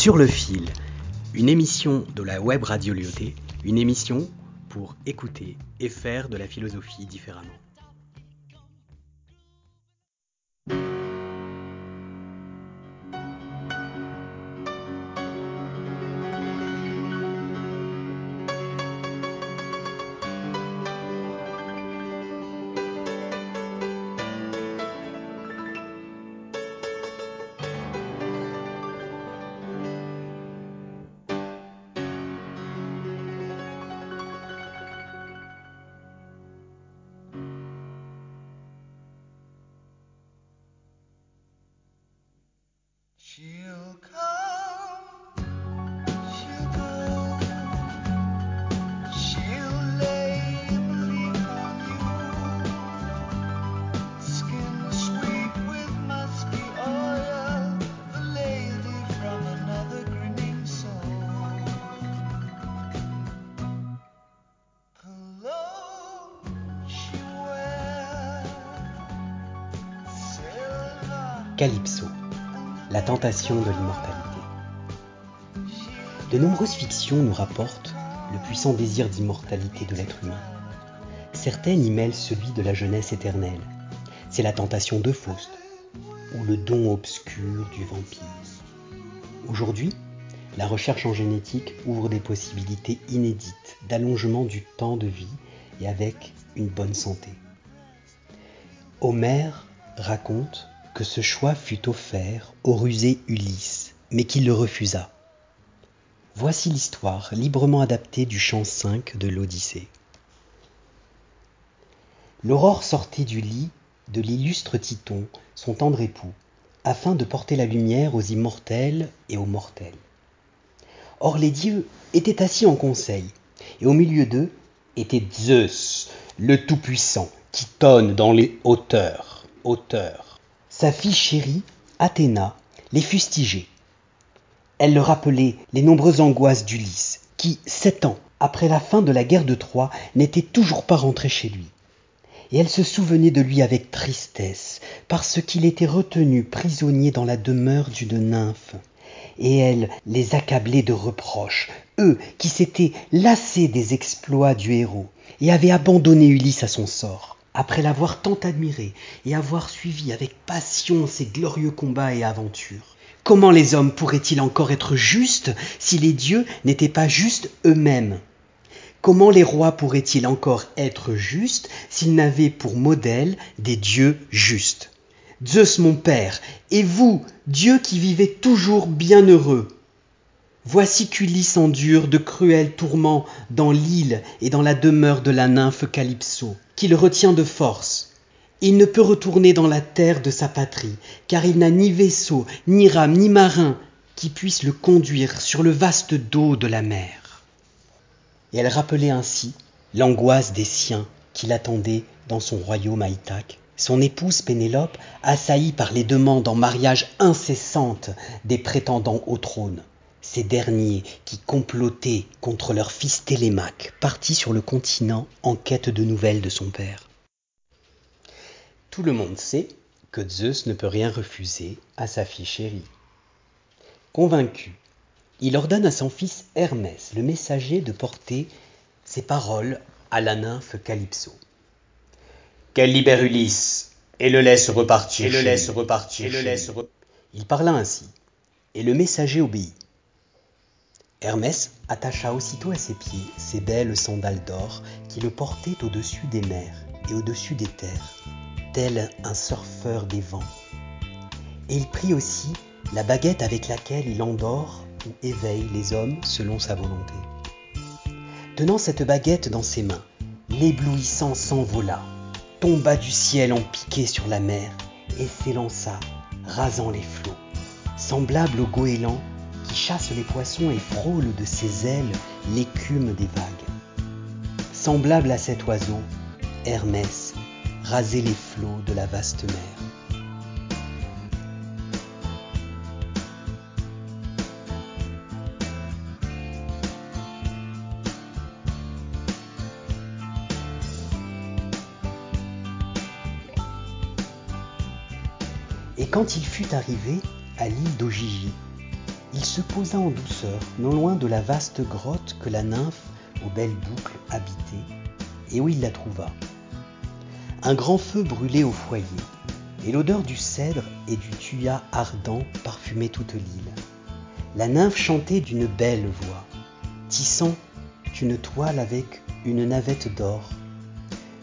Sur le fil, une émission de la web radio Lyoté, une émission pour écouter et faire de la philosophie différemment. Calypso, la tentation de l'immortalité. De nombreuses fictions nous rapportent le puissant désir d'immortalité de l'être humain. Certaines y mêlent celui de la jeunesse éternelle. C'est la tentation de Faust, ou le don obscur du vampire. Aujourd'hui, la recherche en génétique ouvre des possibilités inédites d'allongement du temps de vie et avec une bonne santé. Homère raconte que ce choix fut offert au rusé Ulysse, mais qu'il le refusa. Voici l'histoire librement adaptée du chant 5 de l'Odyssée. L'aurore sortait du lit de l'illustre Titon, son tendre époux, afin de porter la lumière aux immortels et aux mortels. Or les dieux étaient assis en conseil, et au milieu d'eux était Zeus, le Tout-Puissant, qui tonne dans les hauteurs, hauteurs. Sa fille chérie, Athéna, les fustigeait. Elle leur rappelait les nombreuses angoisses d'Ulysse, qui, sept ans après la fin de la guerre de Troie, n'était toujours pas rentré chez lui. Et elle se souvenait de lui avec tristesse, parce qu'il était retenu prisonnier dans la demeure d'une nymphe. Et elle les accablait de reproches, eux qui s'étaient lassés des exploits du héros, et avaient abandonné Ulysse à son sort après l'avoir tant admiré et avoir suivi avec passion ses glorieux combats et aventures. Comment les hommes pourraient-ils encore être justes si les dieux n'étaient pas justes eux-mêmes? Comment les rois pourraient-ils encore être justes s'ils n'avaient pour modèle des dieux justes? Zeus mon père, et vous, Dieu qui vivez toujours bien heureux, Voici qu'Ulysse endure de cruels tourments dans l'île et dans la demeure de la nymphe Calypso, qui le retient de force. Il ne peut retourner dans la terre de sa patrie, car il n'a ni vaisseau, ni rame, ni marin qui puisse le conduire sur le vaste dos de la mer. Et elle rappelait ainsi l'angoisse des siens qui l'attendaient dans son royaume à Ithaque, son épouse Pénélope assaillie par les demandes en mariage incessantes des prétendants au trône ces derniers qui complotaient contre leur fils Télémaque, parti sur le continent en quête de nouvelles de son père. Tout le monde sait que Zeus ne peut rien refuser à sa fille chérie. Convaincu, il ordonne à son fils Hermès, le messager, de porter ces paroles à la nymphe Calypso. Qu'elle libère Ulysse et le laisse repartir. Et le chez laisse lui. repartir Et le chez laisse lui. re- Il parla ainsi, et le messager obéit. Hermès attacha aussitôt à ses pieds ses belles sandales d'or qui le portaient au-dessus des mers et au-dessus des terres, tel un surfeur des vents. Et il prit aussi la baguette avec laquelle il endort ou éveille les hommes selon sa volonté. Tenant cette baguette dans ses mains, l'éblouissant s'envola, tomba du ciel en piqué sur la mer et s'élança, rasant les flots, semblable au goéland qui chasse les poissons et frôle de ses ailes l'écume des vagues. Semblable à cet oiseau, Hermès rasait les flots de la vaste mer. Et quand il fut arrivé à l'île d'Ogygie, il se posa en douceur, non loin de la vaste grotte que la nymphe aux belles boucles habitait, et où il la trouva. Un grand feu brûlait au foyer, et l'odeur du cèdre et du thuya ardent parfumait toute l'île. La nymphe chantait d'une belle voix, tissant une toile avec une navette d'or.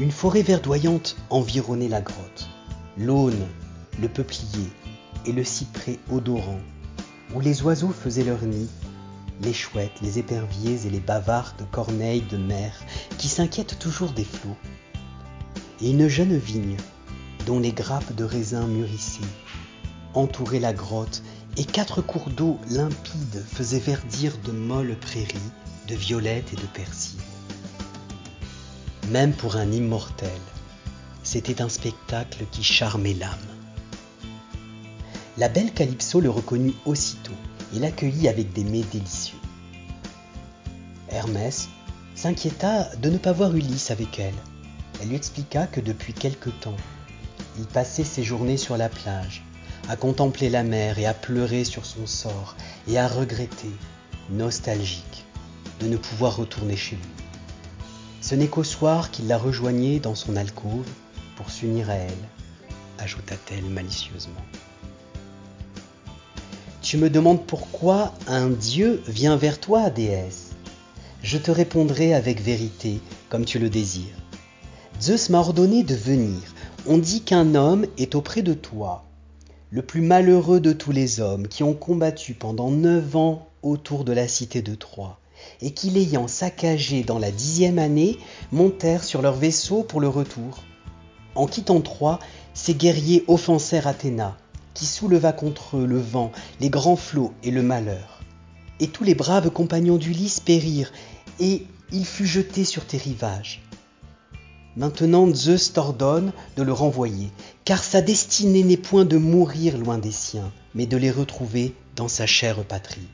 Une forêt verdoyante environnait la grotte. L'aune, le peuplier et le cyprès odorant, où les oiseaux faisaient leur nid, les chouettes, les éperviers et les bavardes corneilles de mer qui s'inquiètent toujours des flots. Et une jeune vigne, dont les grappes de raisin mûrissaient, entourait la grotte et quatre cours d'eau limpides faisaient verdir de molles prairies, de violettes et de persil. Même pour un immortel, c'était un spectacle qui charmait l'âme. La belle Calypso le reconnut aussitôt et l'accueillit avec des mets délicieux. Hermès s'inquiéta de ne pas voir Ulysse avec elle. Elle lui expliqua que depuis quelque temps, il passait ses journées sur la plage, à contempler la mer et à pleurer sur son sort et à regretter, nostalgique, de ne pouvoir retourner chez lui. Ce n'est qu'au soir qu'il la rejoignait dans son alcôve pour s'unir à elle, ajouta-t-elle malicieusement. Tu me demandes pourquoi un dieu vient vers toi, déesse. Je te répondrai avec vérité, comme tu le désires. Zeus m'a ordonné de venir. On dit qu'un homme est auprès de toi, le plus malheureux de tous les hommes qui ont combattu pendant neuf ans autour de la cité de Troie, et qui l'ayant saccagé dans la dixième année, montèrent sur leur vaisseau pour le retour. En quittant Troie, ces guerriers offensèrent Athéna, qui souleva contre eux le vent, les grands flots et le malheur. Et tous les braves compagnons d'Ulysse périrent, et il fut jeté sur tes rivages. Maintenant Zeus t'ordonne de le renvoyer, car sa destinée n'est point de mourir loin des siens, mais de les retrouver dans sa chère patrie.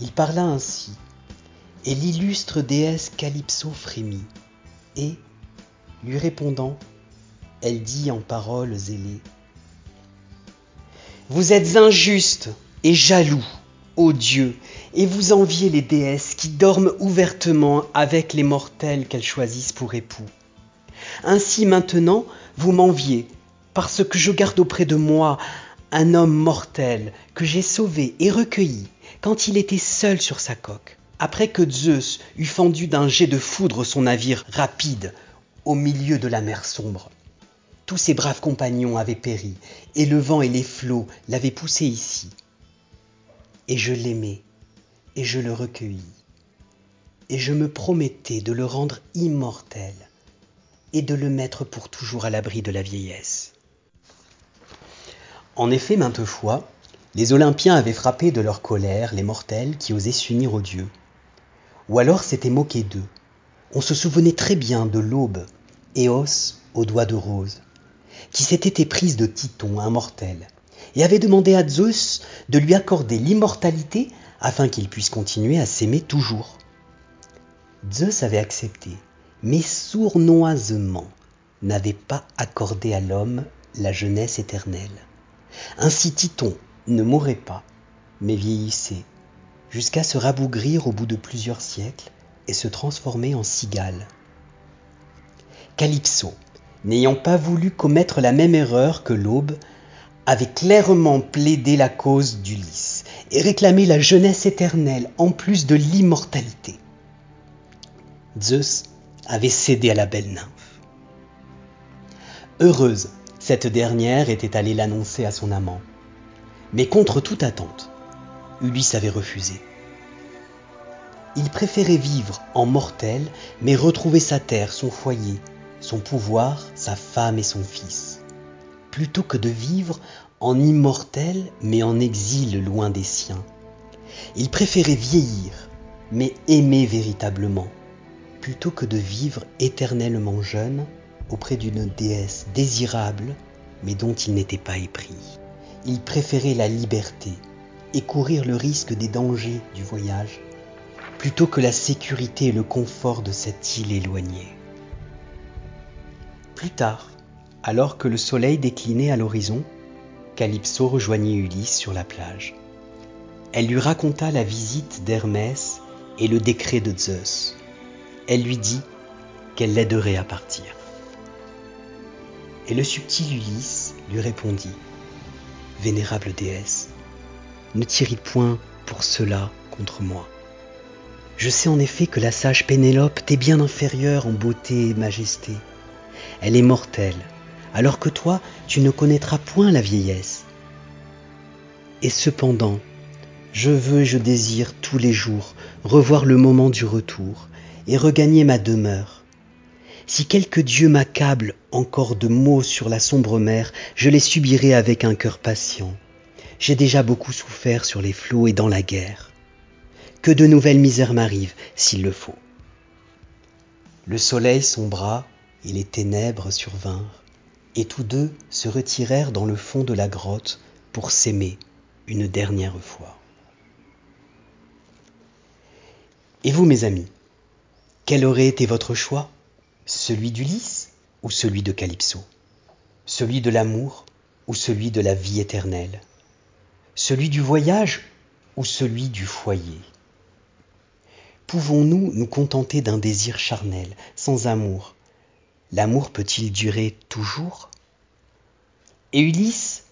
Il parla ainsi, et l'illustre déesse Calypso frémit, et, lui répondant, elle dit en paroles ailées Vous êtes injuste et jaloux, ô Dieu, et vous enviez les déesses qui dorment ouvertement avec les mortels qu'elles choisissent pour époux. Ainsi maintenant, vous m'enviez, parce que je garde auprès de moi un homme mortel que j'ai sauvé et recueilli quand il était seul sur sa coque, après que Zeus eut fendu d'un jet de foudre son navire rapide au milieu de la mer sombre. Tous ses braves compagnons avaient péri, et le vent et les flots l'avaient poussé ici. Et je l'aimais, et je le recueillis, et je me promettais de le rendre immortel et de le mettre pour toujours à l'abri de la vieillesse. En effet, maintes fois, les Olympiens avaient frappé de leur colère les mortels qui osaient s'unir aux dieux. Ou alors s'étaient moqués d'eux. On se souvenait très bien de l'aube, Éos aux doigts de rose, qui s'était éprise de Titon, un mortel, et avait demandé à Zeus de lui accorder l'immortalité afin qu'il puisse continuer à s'aimer toujours. Zeus avait accepté, mais sournoisement n'avait pas accordé à l'homme la jeunesse éternelle. Ainsi Titon ne mourrait pas, mais vieillissait, jusqu'à se rabougrir au bout de plusieurs siècles et se transformer en cigale. Calypso, n'ayant pas voulu commettre la même erreur que l'aube, avait clairement plaidé la cause d'Ulysse et réclamé la jeunesse éternelle en plus de l'immortalité. Zeus avait cédé à la belle nymphe. Heureuse, cette dernière était allée l'annoncer à son amant. Mais contre toute attente, Ulysse avait refusé. Il préférait vivre en mortel, mais retrouver sa terre, son foyer, son pouvoir, sa femme et son fils, plutôt que de vivre en immortel, mais en exil loin des siens. Il préférait vieillir, mais aimer véritablement, plutôt que de vivre éternellement jeune auprès d'une déesse désirable, mais dont il n'était pas épris. Il préférait la liberté et courir le risque des dangers du voyage, plutôt que la sécurité et le confort de cette île éloignée. Plus tard, alors que le soleil déclinait à l'horizon, Calypso rejoignit Ulysse sur la plage. Elle lui raconta la visite d'Hermès et le décret de Zeus. Elle lui dit qu'elle l'aiderait à partir. Et le subtil Ulysse lui répondit Vénérable déesse, ne tirez point pour cela contre moi. Je sais en effet que la sage Pénélope t'est bien inférieure en beauté et majesté. Elle est mortelle, alors que toi, tu ne connaîtras point la vieillesse. Et cependant, je veux et je désire tous les jours revoir le moment du retour et regagner ma demeure. Si quelque dieu m'accable encore de mots sur la sombre mer, je les subirai avec un cœur patient. J'ai déjà beaucoup souffert sur les flots et dans la guerre. Que de nouvelles misères m'arrivent, s'il le faut. Le soleil sombra et les ténèbres survinrent, et tous deux se retirèrent dans le fond de la grotte pour s'aimer une dernière fois. Et vous, mes amis, quel aurait été votre choix? Celui d'Ulysse ou celui de Calypso? Celui de l'amour ou celui de la vie éternelle? Celui du voyage ou celui du foyer? Pouvons-nous nous contenter d'un désir charnel, sans amour L'amour peut-il durer toujours? Et Ulysse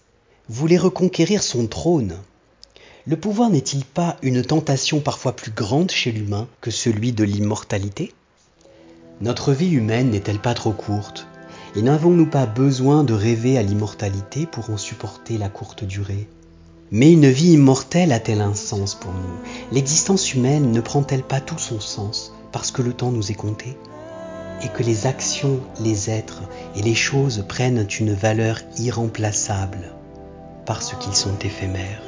voulait reconquérir son trône. Le pouvoir n'est-il pas une tentation parfois plus grande chez l'humain que celui de l'immortalité? Notre vie humaine n'est-elle pas trop courte? Et n'avons-nous pas besoin de rêver à l'immortalité pour en supporter la courte durée? Mais une vie immortelle a-t-elle un sens pour nous? L'existence humaine ne prend-elle pas tout son sens parce que le temps nous est compté? Et que les actions, les êtres et les choses prennent une valeur irremplaçable parce qu'ils sont éphémères.